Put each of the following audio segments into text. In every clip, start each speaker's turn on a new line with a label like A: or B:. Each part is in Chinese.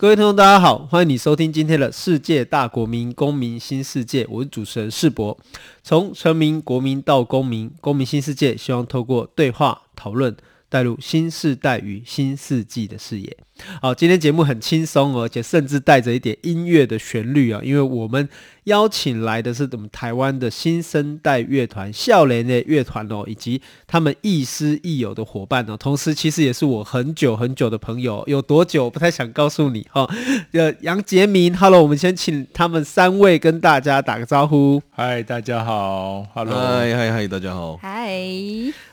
A: 各位听众，大家好，欢迎你收听今天的世界大国民公民新世界，我是主持人世博。从成民、国民到公民，公民新世界，希望透过对话讨论，带入新时代与新世纪的视野。好，今天节目很轻松哦，而且甚至带着一点音乐的旋律啊，因为我们邀请来的是我们台湾的新生代乐团笑脸的乐团哦，以及他们亦师亦友的伙伴哦，同时其实也是我很久很久的朋友，有多久不太想告诉你哈。呃，杨杰明，Hello，我们先请他们三位跟大家打个招呼。
B: 嗨，大家好，Hello，
C: 嗨嗨嗨，大家好，
D: 嗨。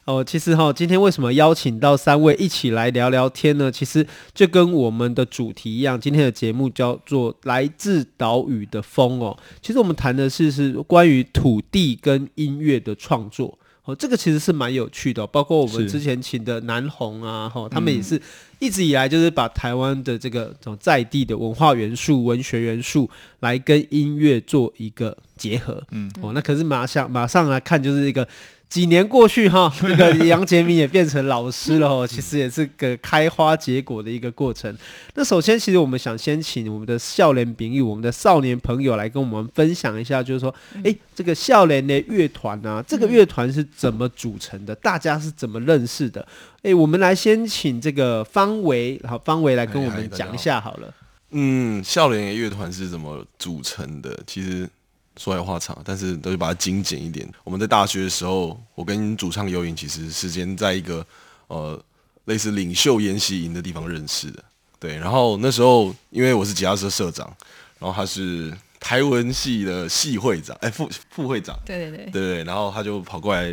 A: 哦，其实哈，今天为什么邀请到三位一起来聊聊天呢？其实就跟我们的主题一样，今天的节目叫做《来自岛屿的风》哦。其实我们谈的是是关于土地跟音乐的创作哦，这个其实是蛮有趣的。包括我们之前请的南红啊，哈，他们也是一直以来就是把台湾的这个这种在地的文化元素、文学元素来跟音乐做一个结合。嗯，哦，那可是马上马上来看就是一个。几年过去哈，那个杨杰明也变成老师了哦，其实也是个开花结果的一个过程。那首先，其实我们想先请我们的少年朋友，我们的少年朋友来跟我们分享一下，就是说，哎，这个少年的乐团啊，这个乐团是怎么组成的？大家是怎么认识的？哎，我们来先请这个方维，好，方维来跟我们讲一下好了。
C: 嗯，少年的乐团是怎么组成的？其实。说来话长，但是都是把它精简一点。我们在大学的时候，我跟主唱尤颖其实时间在一个呃类似领袖研习营的地方认识的。对，然后那时候因为我是吉他社社长，然后他是台文系的系会长，哎副副会长，
D: 对对对，
C: 对对，然后他就跑过来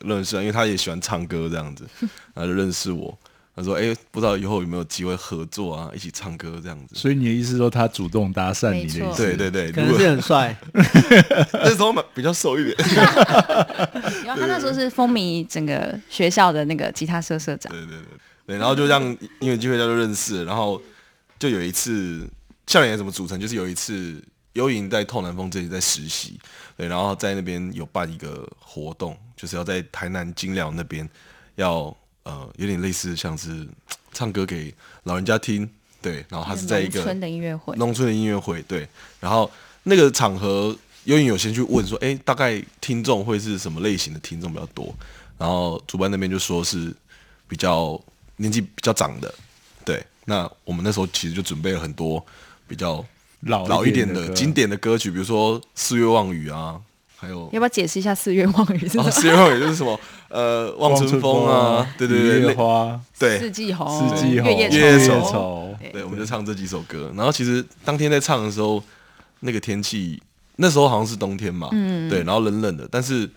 C: 认识，因为他也喜欢唱歌这样子，然后就认识我。他说：“哎、欸，不知道以后有没有机会合作啊，一起唱歌这样子。”
B: 所以你的意思说他主动搭讪你的意思？
C: 对对对，
A: 可能是很帅，
C: 那时候比较瘦一点。
E: 然后他那时候是风靡整个学校的那个吉他社社长。
C: 对对对对，然后就这样因为机会他就认识了，然后就有一次校园怎么组成？就是有一次游影在透南风这里在实习，对，然后在那边有办一个活动，就是要在台南金寮那边要。呃，有点类似像是唱歌给老人家听，对，然后他是在一个农
E: 村的音乐会，
C: 农村的音乐会，对，然后那个场合，游吟有先去问说，哎，大概听众会是什么类型的听众比较多？然后主办那边就说是比较年纪比较长的，对，那我们那时候其实就准备了很多比较老老一点的经典的歌曲，比如说《四月望雨》啊。还有
E: 要不要解释一下四月望雨是什么？
C: 四月望雨就是什么？呃，望春风啊，对对对，
B: 月花，
C: 对，
E: 四季红，
B: 四季红，
E: 月夜
B: 愁，
C: 对，我们就唱这几首歌。然后其实当天在唱的时候，那个天气那时候好像是冬天嘛，嗯，对，然后冷冷的，但是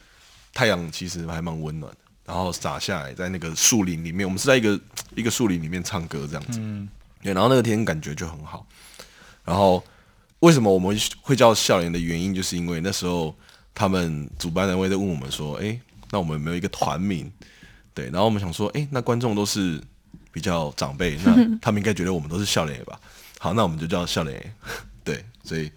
C: 太阳其实还蛮温暖的，然后洒下来在那个树林里面，我们是在一个一个树林里面唱歌这样子，嗯，对，然后那个天感觉就很好。然后为什么我们会叫笑脸的原因，就是因为那时候。他们主办单位在问我们说：“哎、欸，那我们有没有一个团名？对，然后我们想说，哎、欸，那观众都是比较长辈，那他们应该觉得我们都是笑脸吧？好，那我们就叫笑脸。对，所以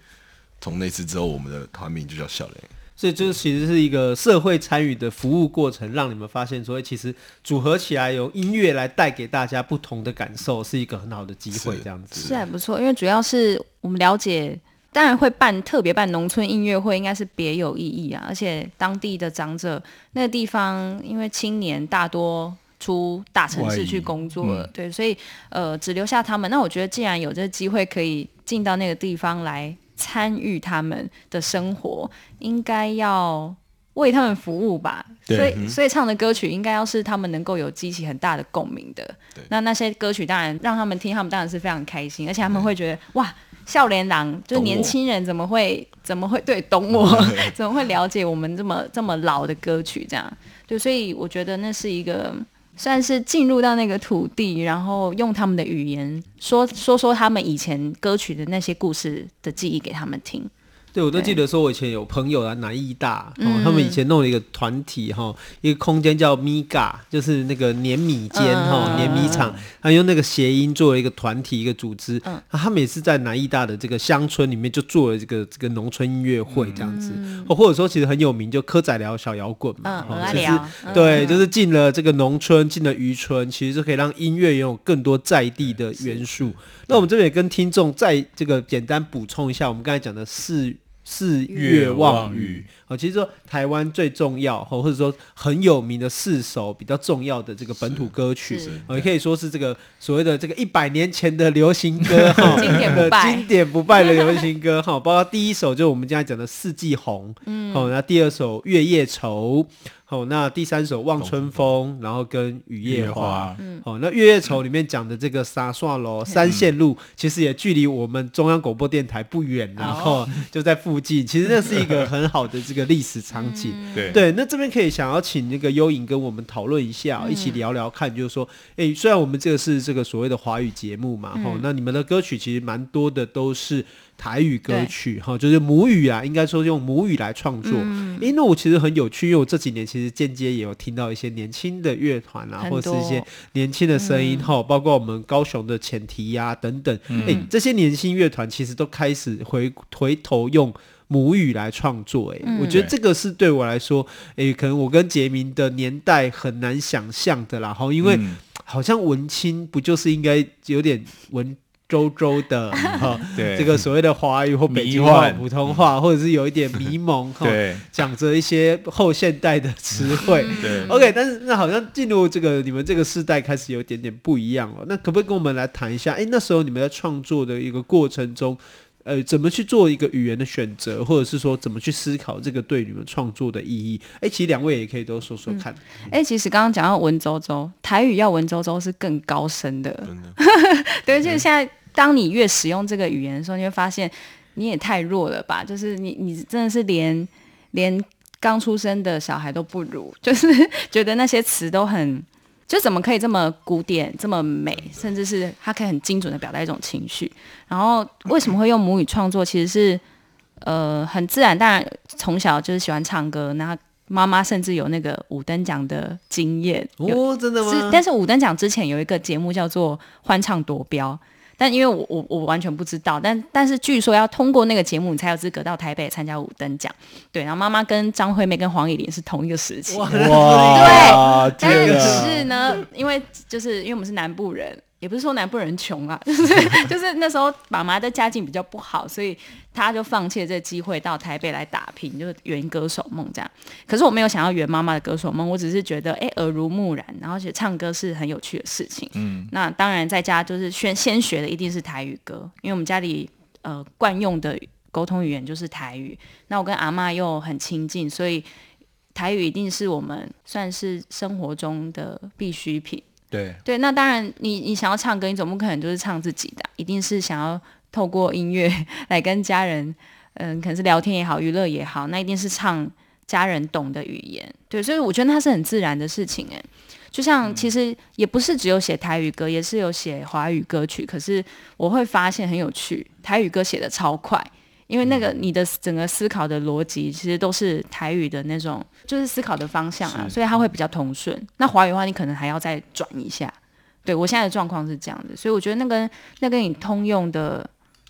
C: 从那次之后，我们的团名就叫笑脸。
A: 所以，这其实是一个社会参与的服务过程，让你们发现说，其实组合起来，由音乐来带给大家不同的感受，是一个很好的机会。这样子
E: 是，是还不错，因为主要是我们了解。”当然会办特别办农村音乐会，应该是别有意义啊！而且当地的长者，那个地方因为青年大多出大城市去工作了，嗯、对，所以呃只留下他们。那我觉得既然有这个机会可以进到那个地方来参与他们的生活，应该要为他们服务吧。所以所以唱的歌曲应该要是他们能够有激起很大的共鸣的。那那些歌曲当然让他们听，他们当然是非常开心，而且他们会觉得哇。少年郎就年轻人怎么会怎么会对懂我 怎么会了解我们这么这么老的歌曲这样对，所以我觉得那是一个算是进入到那个土地，然后用他们的语言说说说他们以前歌曲的那些故事的记忆给他们听。
A: 对，我都记得说，我以前有朋友啊，南艺大，哦，他们以前弄了一个团体哈，一个空间叫 Miga，就是那个碾米间哈，碾米厂，他用那个谐音做了一个团体，一个组织。嗯，他们也是在南艺大的这个乡村里面就做了这个这个农村音乐会这样子，或或者说其实很有名，就柯仔聊小摇滚嘛，其实对，就是进了这个农村，进了渔村，其实就可以让音乐拥有更多在地的元素。那我们这边也跟听众再这个简单补充一下，我们刚才讲的四。四月望雨，哦，其实说台湾最重要，或者说很有名的四首比较重要的这个本土歌曲，也可以说是这个所谓的这个一百年前的流行歌，哈，经典不败，经典不败的流行歌，哈，包括第一首就是我们刚才讲的四季红，嗯，好，那第二首月夜愁。哦，那第三首《望春风》，然后跟《雨夜花》。嗯，哦，那《月夜愁》里面讲的这个沙刷楼三线路，其实也距离我们中央广播电台不远，然后就在附近。其实那是一个很好的这个历史场景。对对，那这边可以想要请那个幽影跟我们讨论一下，一起聊聊看，就是说，哎，虽然我们这个是这个所谓的华语节目嘛，哦，那你们的歌曲其实蛮多的都是。台语歌曲哈，就是母语啊，应该说用母语来创作。嗯，因为我其实很有趣，因为我这几年其实间接也有听到一些年轻的乐团啊，或者是一些年轻的声音哈，包括我们高雄的前提呀等等。哎，这些年轻乐团其实都开始回回头用母语来创作。哎，我觉得这个是对我来说，哎，可能我跟杰明的年代很难想象的啦。哈，因为好像文青不就是应该有点文。周周的 哈，对这个所谓的华语或北京话、普通话，或者是有一点迷蒙哈，讲着一些后现代的词汇。对，OK，但是那好像进入这个你们这个时代开始有点点不一样了。那可不可以跟我们来谈一下？哎，那时候你们在创作的一个过程中，呃，怎么去做一个语言的选择，或者是说怎么去思考这个对你们创作的意义？哎，其实两位也可以都说说看。
E: 哎、嗯，其实刚刚讲到文绉绉，台语要文绉绉是更高深的。真的 对，就是现在。当你越使用这个语言的时候，你会发现你也太弱了吧？就是你，你真的是连连刚出生的小孩都不如，就是觉得那些词都很，就怎么可以这么古典、这么美，甚至是它可以很精准的表达一种情绪。然后为什么会用母语创作？其实是呃很自然，当然从小就是喜欢唱歌，那妈妈甚至有那个五等奖的经验
A: 哦，真的吗？
E: 是，但是五等奖之前有一个节目叫做《欢唱夺标》。但因为我我我完全不知道，但但是据说要通过那个节目，你才有资格到台北参加五等奖。对，然后妈妈跟张惠妹跟黄乙玲是同一个时期。哇，对，但是呢，因为就是因为我们是南部人。也不是说南部人穷啊，就是就是那时候妈妈的家境比较不好，所以他就放弃了这个机会到台北来打拼，就是圆歌手梦这样。可是我没有想要圆妈妈的歌手梦，我只是觉得哎耳濡目染，然后觉得唱歌是很有趣的事情。嗯，那当然在家就是先先学的一定是台语歌，因为我们家里呃惯用的沟通语言就是台语。那我跟阿妈又很亲近，所以台语一定是我们算是生活中的必需品。
B: 对
E: 对，那当然你，你你想要唱歌，你总不可能就是唱自己的，一定是想要透过音乐 来跟家人，嗯，可能是聊天也好，娱乐也好，那一定是唱家人懂的语言。对，所以我觉得它是很自然的事情，哎，就像其实也不是只有写台语歌，也是有写华语歌曲，可是我会发现很有趣，台语歌写的超快。因为那个你的整个思考的逻辑其实都是台语的那种，就是思考的方向啊，所以它会比较通顺。那华语的话，你可能还要再转一下。对，我现在的状况是这样的，所以我觉得那跟那跟你通用的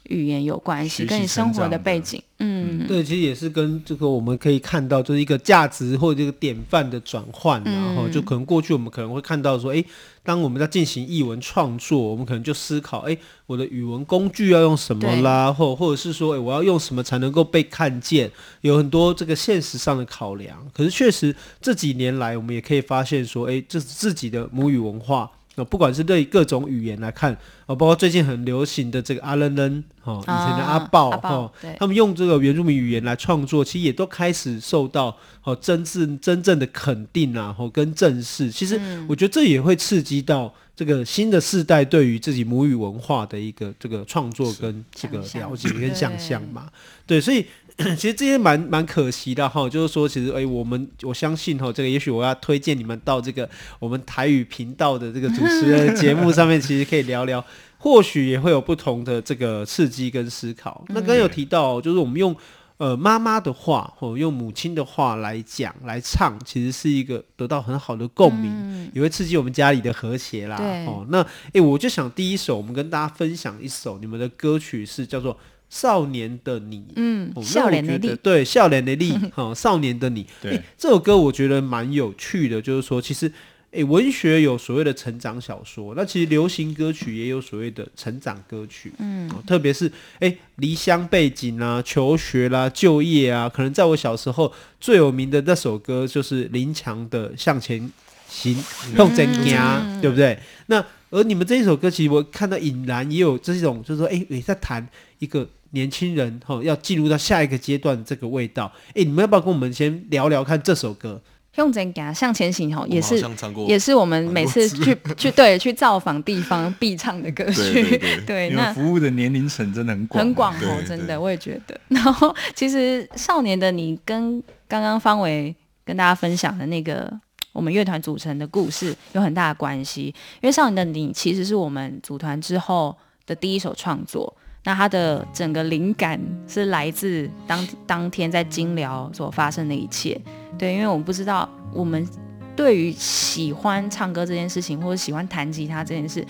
E: 语言有关系，跟你生活的背景，嗯，
A: 对，其实也是跟这个我们可以看到，就是一个价值或者这个典范的转换，然后就可能过去我们可能会看到说，哎。当我们在进行译文创作，我们可能就思考：哎，我的语文工具要用什么啦？或对或者是说，哎，我要用什么才能够被看见？有很多这个现实上的考量。可是确实这几年来，我们也可以发现说，哎，这是自己的母语文化。那不管是对各种语言来看，哦，包括最近很流行的这个阿楞楞，哈，以前的阿豹，哦，他们用这个原住民语言来创作，其实也都开始受到哦真正真正的肯定啊，哦跟正视。其实我觉得这也会刺激到这个新的世代对于自己母语文化的一个这个创作跟这个了解跟想象嘛，对，所以。其实这些蛮蛮可惜的哈，就是说，其实哎，我们我相信哈，这个也许我要推荐你们到这个我们台语频道的这个主持人节目上面，其实可以聊聊，或许也会有不同的这个刺激跟思考。那刚刚有提到，就是我们用呃妈妈的话，或用母亲的话来讲来唱，其实是一个得到很好的共鸣，嗯、也会刺激我们家里的和谐啦。哦，那哎，我就想第一首，我们跟大家分享一首你们的歌曲，是叫做《少年的你》。
E: 嗯，
A: 哦、
E: 少年的你，
A: 对，少年的你，哈、哦，少年的你。
B: 对，
A: 这首歌我觉得蛮有趣的，就是说，其实。诶，文学有所谓的成长小说，那其实流行歌曲也有所谓的成长歌曲，嗯，哦、特别是诶离乡背景啊、求学啦、就业啊，可能在我小时候最有名的那首歌就是林强的《向前行》，向前行，对不对？那而你们这一首歌，其实我看到隐然也有这种，就是说，哎，也在谈一个年轻人哈、哦，要进入到下一个阶段的这个味道。哎，你们要不要跟我们先聊聊看这首歌？
E: 用怎讲向前行吼，也是也是我们每次去去对去造访地方 必唱的歌曲。对，
B: 那服务的年龄层真的很广，
E: 很广哦，真的我也觉得。然后其实少年的你跟刚刚方伟跟大家分享的那个我们乐团组成的故事有很大的关系，因为少年的你其实是我们组团之后的第一首创作。那他的整个灵感是来自当当天在金寮所发生的一切，对，因为我们不知道我们对于喜欢唱歌这件事情，或者喜欢弹吉他这件事，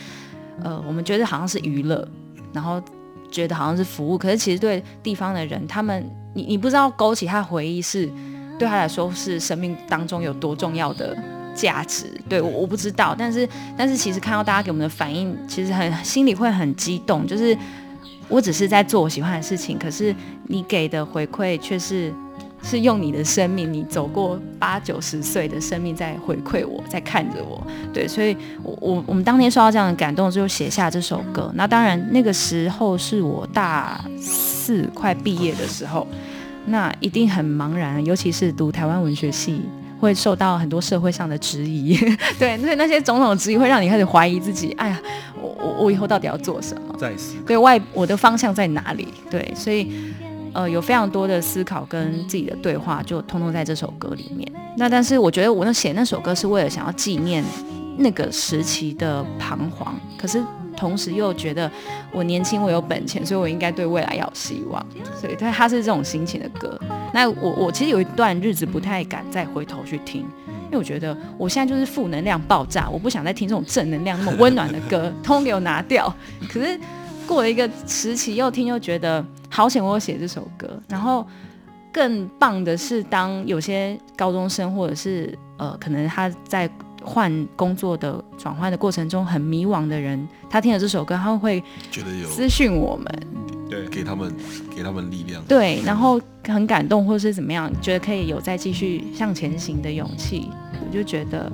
E: 呃，我们觉得好像是娱乐，然后觉得好像是服务，可是其实对地方的人，他们你你不知道勾起他的回忆是对他来说是生命当中有多重要的价值，对，我我不知道，但是但是其实看到大家给我们的反应，其实很心里会很激动，就是。我只是在做我喜欢的事情，可是你给的回馈却是是用你的生命，你走过八九十岁的生命在回馈我，在看着我。对，所以我我我们当天受到这样的感动，就写下这首歌。那当然，那个时候是我大四快毕业的时候，那一定很茫然，尤其是读台湾文学系。会受到很多社会上的质疑，对，那那些种种质疑会让你开始怀疑自己。哎呀，我我我以后到底要做什么？
B: 在思
E: 对外我的方向在哪里？对，所以呃，有非常多的思考跟自己的对话，就通通在这首歌里面。那但是我觉得我那写那首歌是为了想要纪念那个时期的彷徨，可是。同时又觉得我年轻，我有本钱，所以我应该对未来要有希望。所以，它它是这种心情的歌。那我我其实有一段日子不太敢再回头去听，因为我觉得我现在就是负能量爆炸，我不想再听这种正能量那么温暖的歌，通通给我拿掉。可是过了一个时期，又听又觉得好险，我写这首歌。然后更棒的是，当有些高中生或者是呃，可能他在。换工作的转换的过程中很迷惘的人，他听了这首歌，他会觉得有私讯我们，
C: 对，给他们给他们力量，
E: 对，然后很感动或是怎么样，觉得可以有再继续向前行的勇气，我就觉得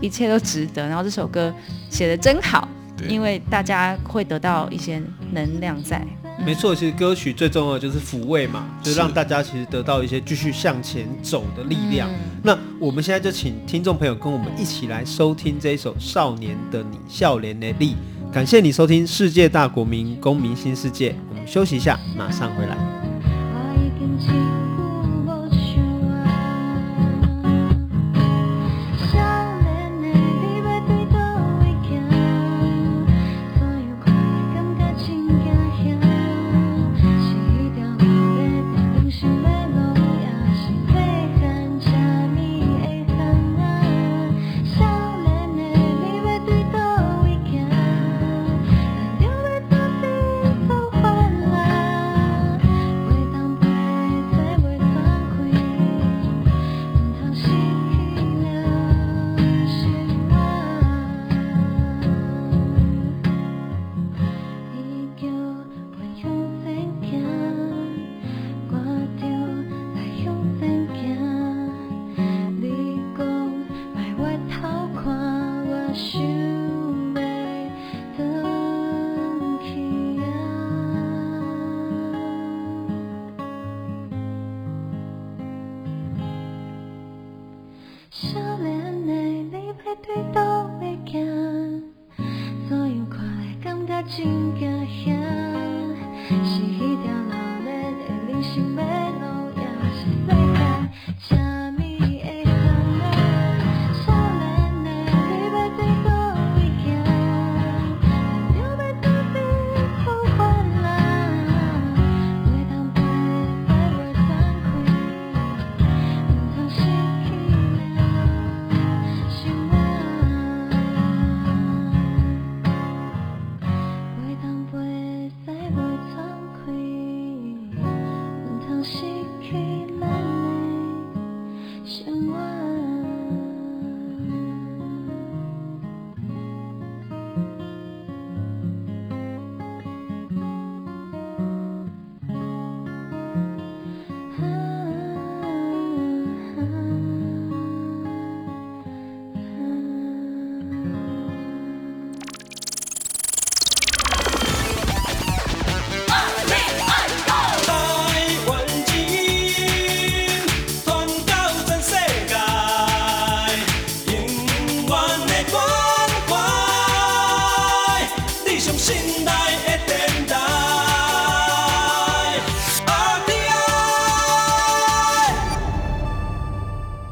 E: 一切都值得。然后这首歌写的真好，因为大家会得到一些能量在。
A: 没错，其实歌曲最重要的就是抚慰嘛，就是让大家其实得到一些继续向前走的力量。嗯、那我们现在就请听众朋友跟我们一起来收听这一首《少年的你》，少年的力。感谢你收听《世界大国民公民新世界》，我们休息一下，马上回来。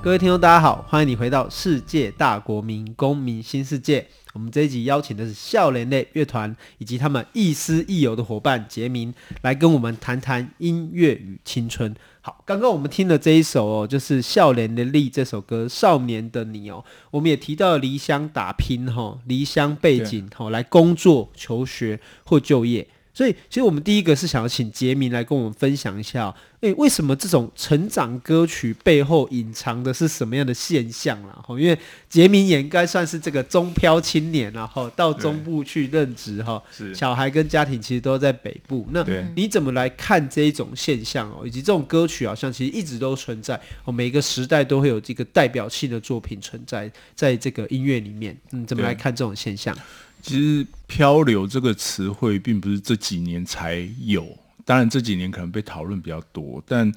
A: 各位听众，大家好，欢迎你回到世界大国民公民新世界。我们这一集邀请的是少年类乐团以及他们亦师亦友的伙伴杰明，来跟我们谈谈音乐与青春。好，刚刚我们听的这一首哦，就是少年的力这首歌《少年的你》哦，我们也提到了离乡打拼哈、离乡背景哈，来工作、求学 或就业。所以，其实我们第一个是想要请杰明来跟我们分享一下，诶，为什么这种成长歌曲背后隐藏的是什么样的现象啦？哈，因为杰明也应该算是这个中漂青年，然后到中部去任职哈，小孩跟家庭其实都在北部。那你怎么来看这一种现象哦？以及这种歌曲好像其实一直都存在，哦，每个时代都会有这个代表性的作品存在在这个音乐里面。嗯，怎么来看这种现象？
B: 其实“漂流”这个词汇并不是这几年才有，当然这几年可能被讨论比较多。但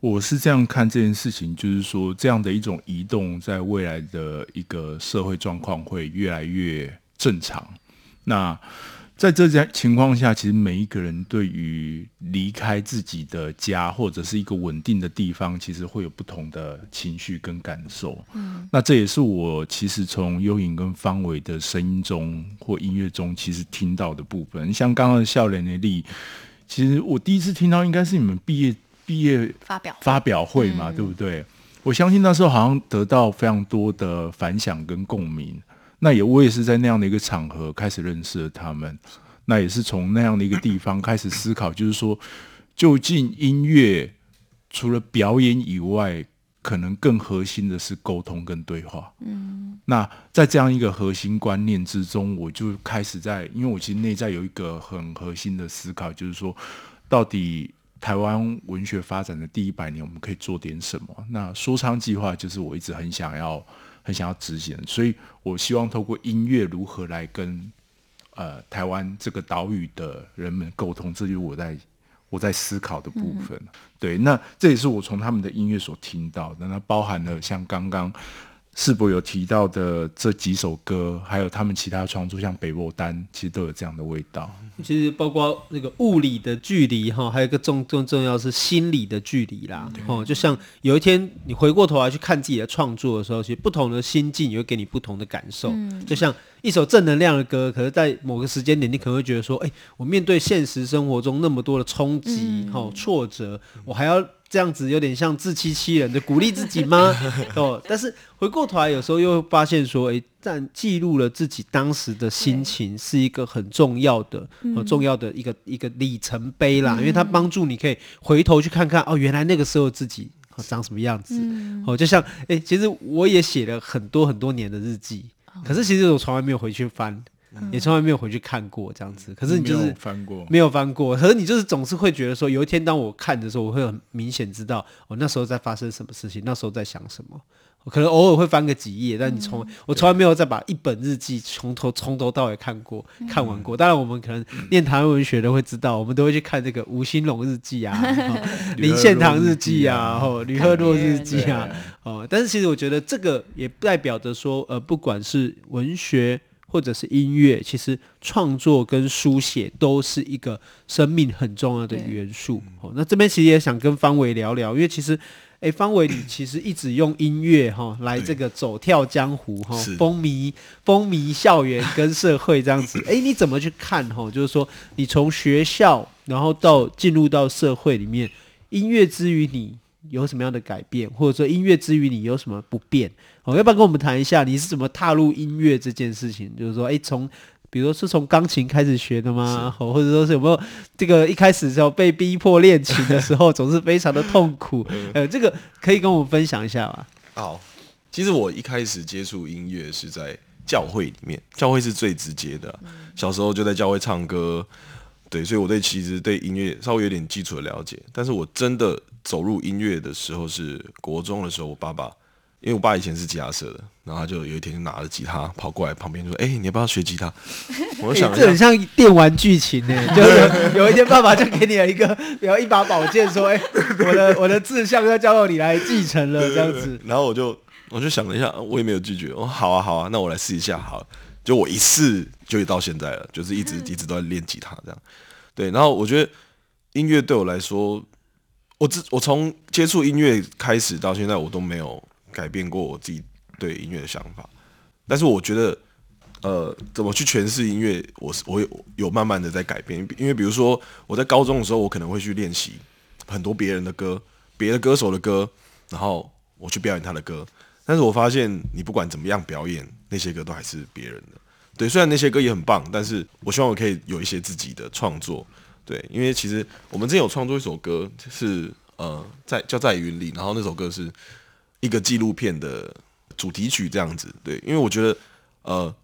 B: 我是这样看这件事情，就是说这样的一种移动，在未来的一个社会状况会越来越正常。那在这种情况下，其实每一个人对于离开自己的家或者是一个稳定的地方，其实会有不同的情绪跟感受。嗯，那这也是我其实从幽影跟方伟的声音中或音乐中，其实听到的部分。像刚刚的笑脸的力，其实我第一次听到应该是你们毕业毕业发表发表会嘛，对不对？我相信那时候好像得到非常多的反响跟共鸣。那也，我也是在那样的一个场合开始认识了他们。那也是从那样的一个地方开始思考，就是说，究竟音乐除了表演以外，可能更核心的是沟通跟对话。嗯。那在这样一个核心观念之中，我就开始在，因为我其实内在有一个很核心的思考，就是说，到底台湾文学发展的第一百年，我们可以做点什么？那说唱计划就是我一直很想要。很想要执行，所以我希望透过音乐如何来跟呃台湾这个岛屿的人们沟通，这就是我在我在思考的部分。嗯、对，那这也是我从他们的音乐所听到的，那包含了像刚刚世博有提到的这几首歌，还有他们其他创作，像《北落丹》，其实都有这样的味道。
A: 其实包括那个物理的距离哈，还有一个重重重要是心理的距离啦。哦，就像有一天你回过头来去看自己的创作的时候，其实不同的心境也会给你不同的感受。嗯、就像一首正能量的歌，可是在某个时间点，你可能会觉得说，哎，我面对现实生活中那么多的冲击、哈、嗯、挫折，我还要。这样子有点像自欺欺人的鼓励自己吗？哦，但是回过头来，有时候又发现说，哎、欸，但记录了自己当时的心情，是一个很重要的、很、哦、重要的一个一个里程碑啦。嗯、因为它帮助你可以回头去看看，哦，原来那个时候自己、哦、长什么样子。嗯、哦，就像，哎、欸，其实我也写了很多很多年的日记，可是其实我从来没有回去翻。也从来没有回去看过这样子，可是你就是没有翻过，没有翻过。可是你就是总是会觉得说，有一天当我看的时候，我会很明显知道我那时候在发生什么事情，那时候在想什么。我可能偶尔会翻个几页，但你从、嗯、我从来没有再把一本日记从头从头到尾看过、嗯、看完过。当然，我们可能念台湾文学的会知道，我们都会去看这个吴兴隆日记啊、林献堂日记啊、哦吕赫若日记啊。哦，但是其实我觉得这个也代表着说，呃，不管是文学。或者是音乐，其实创作跟书写都是一个生命很重要的元素。哦，那这边其实也想跟方伟聊聊，因为其实，哎，方伟你 其实一直用音乐哈来这个走跳江湖哈，风靡风靡校园跟社会这样子。哎，你怎么去看哈？就是说，你从学校然后到进入到社会里面，音乐之于你有什么样的改变，或者说音乐之于你有什么不变？哦，要不要跟我们谈一下你是怎么踏入音乐这件事情？就是说，哎，从比如说是从钢琴开始学的吗？或者说是有没有这个一开始的时候被逼迫练琴的时候，总是非常的痛苦？呃，这个可以跟我们分享一下吗？
C: 好，其实我一开始接触音乐是在教会里面，教会是最直接的啊。小时候就在教会唱歌，对，所以我对其实对音乐稍微有点基础的了解。但是我真的走入音乐的时候是国中的时候，我爸爸。因为我爸以前是吉他社的，然后他就有一天就拿着吉他跑过来旁边就说：“哎、欸，你要不要学吉他？” 我想、欸、
A: 这很像电玩剧情呢，就是有一天爸爸就给你了一个，然后一把宝剑说：“哎、欸，我的我的志向要交由你来继承了。”这样子。
C: 然后我就我就想了一下，我也没有拒绝。我，好啊好啊，那我来试一下。好，就我一试就到现在了，就是一直一直都在练吉他这样。对，然后我觉得音乐对我来说，我自我从接触音乐开始到现在，我都没有。改变过我自己对音乐的想法，但是我觉得，呃，怎么去诠释音乐，我是我有有慢慢的在改变，因为比如说我在高中的时候，我可能会去练习很多别人的歌，别的歌手的歌，然后我去表演他的歌，但是我发现你不管怎么样表演，那些歌都还是别人的。对，虽然那些歌也很棒，但是我希望我可以有一些自己的创作。对，因为其实我们之前有创作一首歌，是呃，在叫在云里，然后那首歌是一个纪录片的主题曲这样子。对，因为我觉得呃，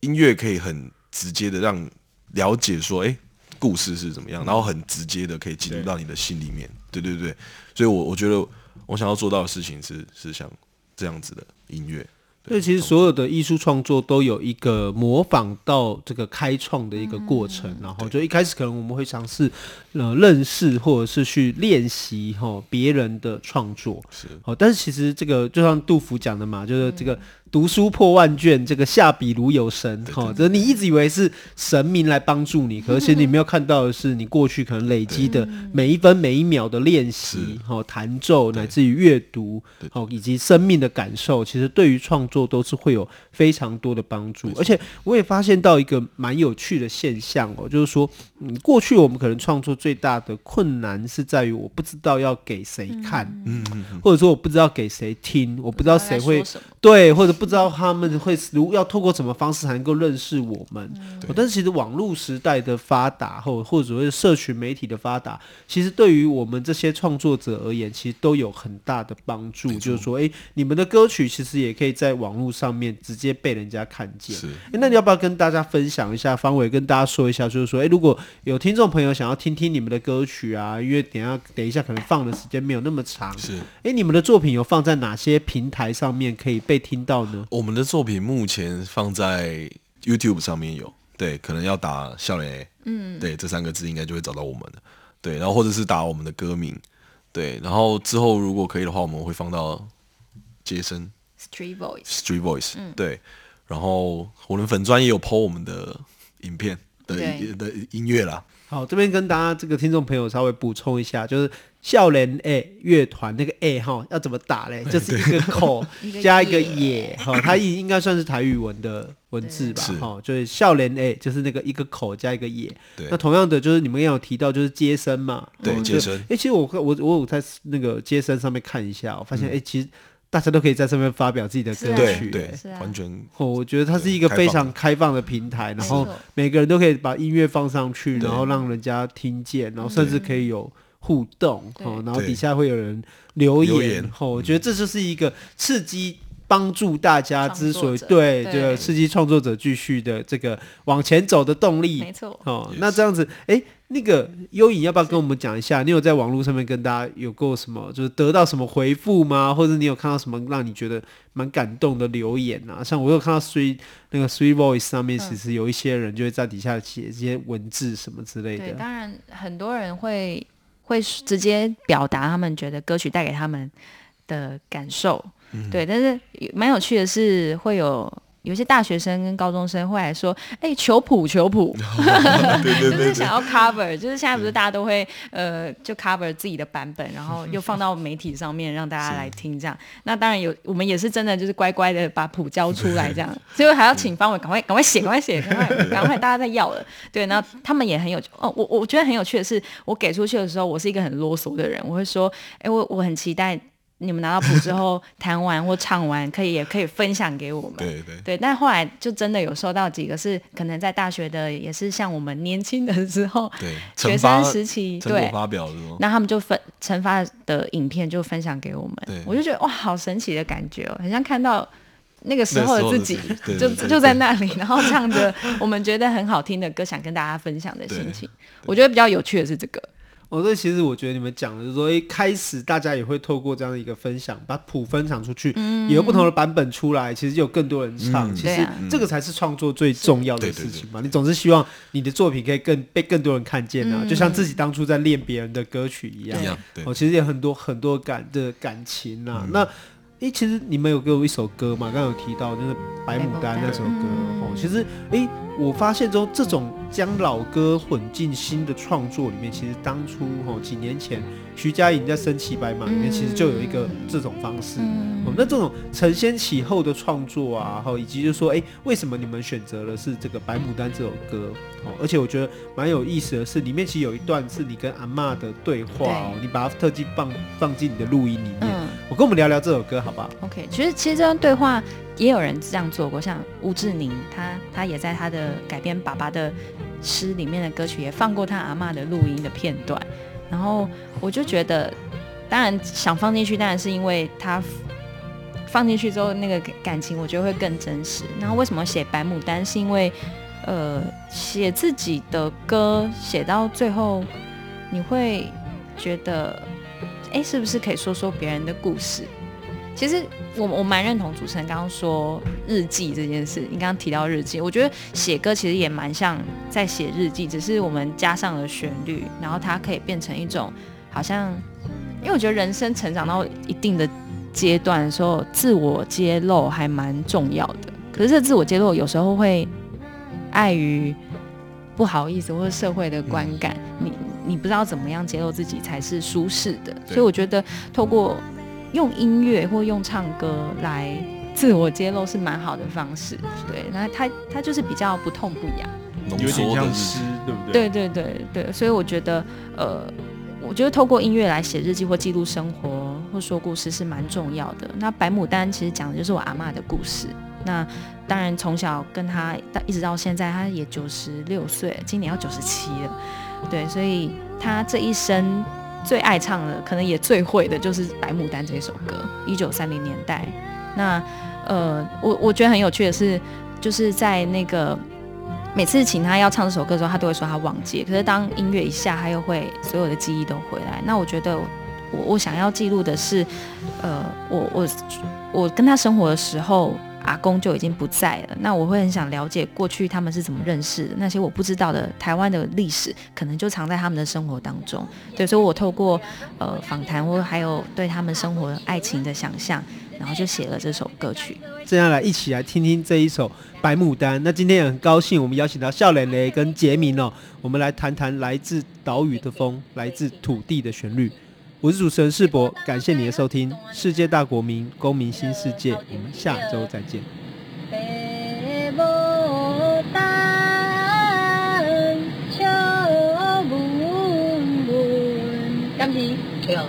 C: 音乐可以很直接的让了解说，哎，故事是怎么样，然后很直接的可以进入到你的心里面。对对对，所以我我觉得我想要做到的事情是是像这样子的音乐。
A: 所以其实所有的艺术创作都有一个模仿到这个开创的一个过程，然后就一开始可能我们会尝试呃认识或者是去练习哈别人的创作，是。好，但是其实这个就像杜甫讲的嘛，就是这个。读书破万卷，这个下笔如有神。哈，这你一直以为是神明来帮助你，可是其实你没有看到的是你过去可能累积的每一分每一秒的练习，哈，弹奏乃至于阅读，好，以及生命的感受，其实对于创作都是会有非常多的帮助。而且我也发现到一个蛮有趣的现象哦，就是说，嗯，过去我们可能创作最大的困难是在于我不知道要给谁看，嗯嗯，或者说我不知道给谁听，我不知道谁会对，或者。不知道他们会如要透过什么方式才能够认识我们，嗯、但是其实网络时代的发达，或或者社群媒体的发达，其实对于我们这些创作者而言，其实都有很大的帮助。就是说，诶，你们的歌曲其实也可以在网络上面直接被人家看见。是，那你要不要跟大家分享一下？方伟跟大家说一下，就是说，诶，如果有听众朋友想要听听你们的歌曲啊，因为等一下等一下可能放的时间没有那么长，是，诶，你们的作品有放在哪些平台上面可以被听到？
C: 我们的作品目前放在 YouTube 上面有，对，可能要打“笑脸”，嗯，对，这三个字应该就会找到我们的，对，然后或者是打我们的歌名，对，然后之后如果可以的话，我们会放到街声。
E: Street
C: Voice，Street Voice，嗯，对，然后我们粉专也有 PO 我们的影片的对的音乐啦。
A: 好，这边跟大家这个听众朋友稍微补充一下，就是笑脸 A 乐团那个 A 哈要怎么打嘞？就是一个口 加一个也哈，它应应该算是台语文的文字吧？哈，就是笑脸 A 就是那个一个口加一个也。对。那同样的就是你们也有提到就是接生嘛？
C: 对，接生。
A: 哎，其实我我我有在那个接生上面看一下，我发现哎，其实。大家都可以在上面发表自己的歌曲，
C: 对，完全。
A: 哦，我觉得它是一个非常开放的平台，然后每个人都可以把音乐放上去，然后让人家听见，然后甚至可以有互动，哦，然后底下会有人留言，哦，我觉得这就是一个刺激。帮助大家之所以对这个刺激创作者继续的这个往前走的动力，
E: 没错。
A: 哦，那这样子，哎，那个优颖要不要跟我们讲一下？你有在网络上面跟大家有过什么，就是得到什么回复吗？或者你有看到什么让你觉得蛮感动的留言啊？像我有看到 three 那个 three voice 上面，其实有一些人就会在底下写一些文字什么之类的。
E: 对，当然很多人会会直接表达他们觉得歌曲带给他们的感受。嗯、对，但是蛮有趣的是，会有有些大学生跟高中生会来说：“哎、欸，求谱，求谱，就是想要 cover，就是现在不是大家都会呃，就 cover 自己的版本，然后又放到媒体上面让大家来听，这样。那当然有，我们也是真的就是乖乖的把谱交出来，这样。最后还要请方伟赶快赶快写，赶快写，赶快赶快，大家在要了。对，然后他们也很有哦，我我觉得很有趣的是，我给出去的时候，我是一个很啰嗦的人，我会说：哎、欸，我我很期待。”你们拿到谱之后，弹完或唱完，可以也可以分享给我们。对对对。但后来就真的有收到几个是可能在大学的，也是像我们年轻的时候，对学生时期对发表的。那他们就分成发的影片就分享给我们。对。我就觉得哇，好神奇的感觉哦，很像看到那个时候的自己，就就在那里，然后唱着我们觉得很好听的歌，想跟大家分享的心情。我觉得比较有趣的是这个。
A: 哦，这其实我觉得你们讲的就是说，一开始大家也会透过这样的一个分享，把谱分享出去，嗯、也有不同的版本出来，其实有更多人唱。嗯、其实这个才是创作最重要的事情嘛。你总是希望你的作品可以更被更多人看见啊，嗯、就像自己当初在练别人的歌曲一样。哦，其实也很多很多感的感情啊。嗯、那诶，其实你们有给我一首歌嘛？刚刚有提到就是白牡丹那首歌。哦，其实诶。我发现中这种将老歌混进新的创作里面，其实当初哦几年前徐佳莹在《身骑白马》里面，其实就有一个这种方式。
E: 嗯
A: 哦，那这种承先启后的创作啊，哈，以及就是说，哎，为什么你们选择了是这个《白牡丹》这首歌？哦，而且我觉得蛮有意思的是，里面其实有一段是你跟阿嬷的对话哦，你把它特技放放进你的录音里面。
E: 嗯，
A: 我跟我们聊聊这首歌好不好
E: ？OK，其实其实这段对话。也有人这样做过，像吴志宁，他他也在他的改编爸爸的诗里面的歌曲，也放过他阿嬷的录音的片段。然后我就觉得，当然想放进去，当然是因为他放进去之后那个感情，我觉得会更真实。然后为什么写白牡丹？是因为呃，写自己的歌写到最后，你会觉得，哎，是不是可以说说别人的故事？其实我我蛮认同主持人刚刚说日记这件事。你刚刚提到日记，我觉得写歌其实也蛮像在写日记，只是我们加上了旋律，然后它可以变成一种好像，因为我觉得人生成长到一定的阶段的时候，自我揭露还蛮重要的。可是这自我揭露有时候会碍于不好意思或者社会的观感，你你不知道怎么样揭露自己才是舒适的。所以我觉得透过。用音乐或用唱歌来自我揭露是蛮好的方式，对，那他他就是比较不痛不痒，
B: 有点像诗，对不对？
E: 对对对对，所以我觉得，呃，我觉得透过音乐来写日记或记录生活或说故事是蛮重要的。那白牡丹其实讲的就是我阿嬷的故事。那当然从小跟他到一直到现在，他也九十六岁，今年要九十七了，对，所以他这一生。最爱唱的，可能也最会的，就是《白牡丹》这首歌。一九三零年代，那呃，我我觉得很有趣的是，就是在那个每次请他要唱这首歌的时候，他都会说他忘记。可是当音乐一下，他又会所有的记忆都回来。那我觉得我我想要记录的是，呃，我我我跟他生活的时候。阿公就已经不在了，那我会很想了解过去他们是怎么认识的，那些我不知道的台湾的历史，可能就藏在他们的生活当中。对，所以我透过呃访谈，或还有对他们生活爱情的想象，然后就写了这首歌曲。
A: 这样来一起来听听这一首《白牡丹》。那今天也很高兴，我们邀请到笑蕾蕾跟杰明哦，我们来谈谈来自岛屿的风，来自土地的旋律。我是主持人世博，感谢你的收听，《世界大国民公民新世界》，我们下周再见。
F: 对，对啊，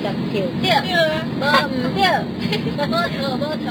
F: 无唔对，无错无错。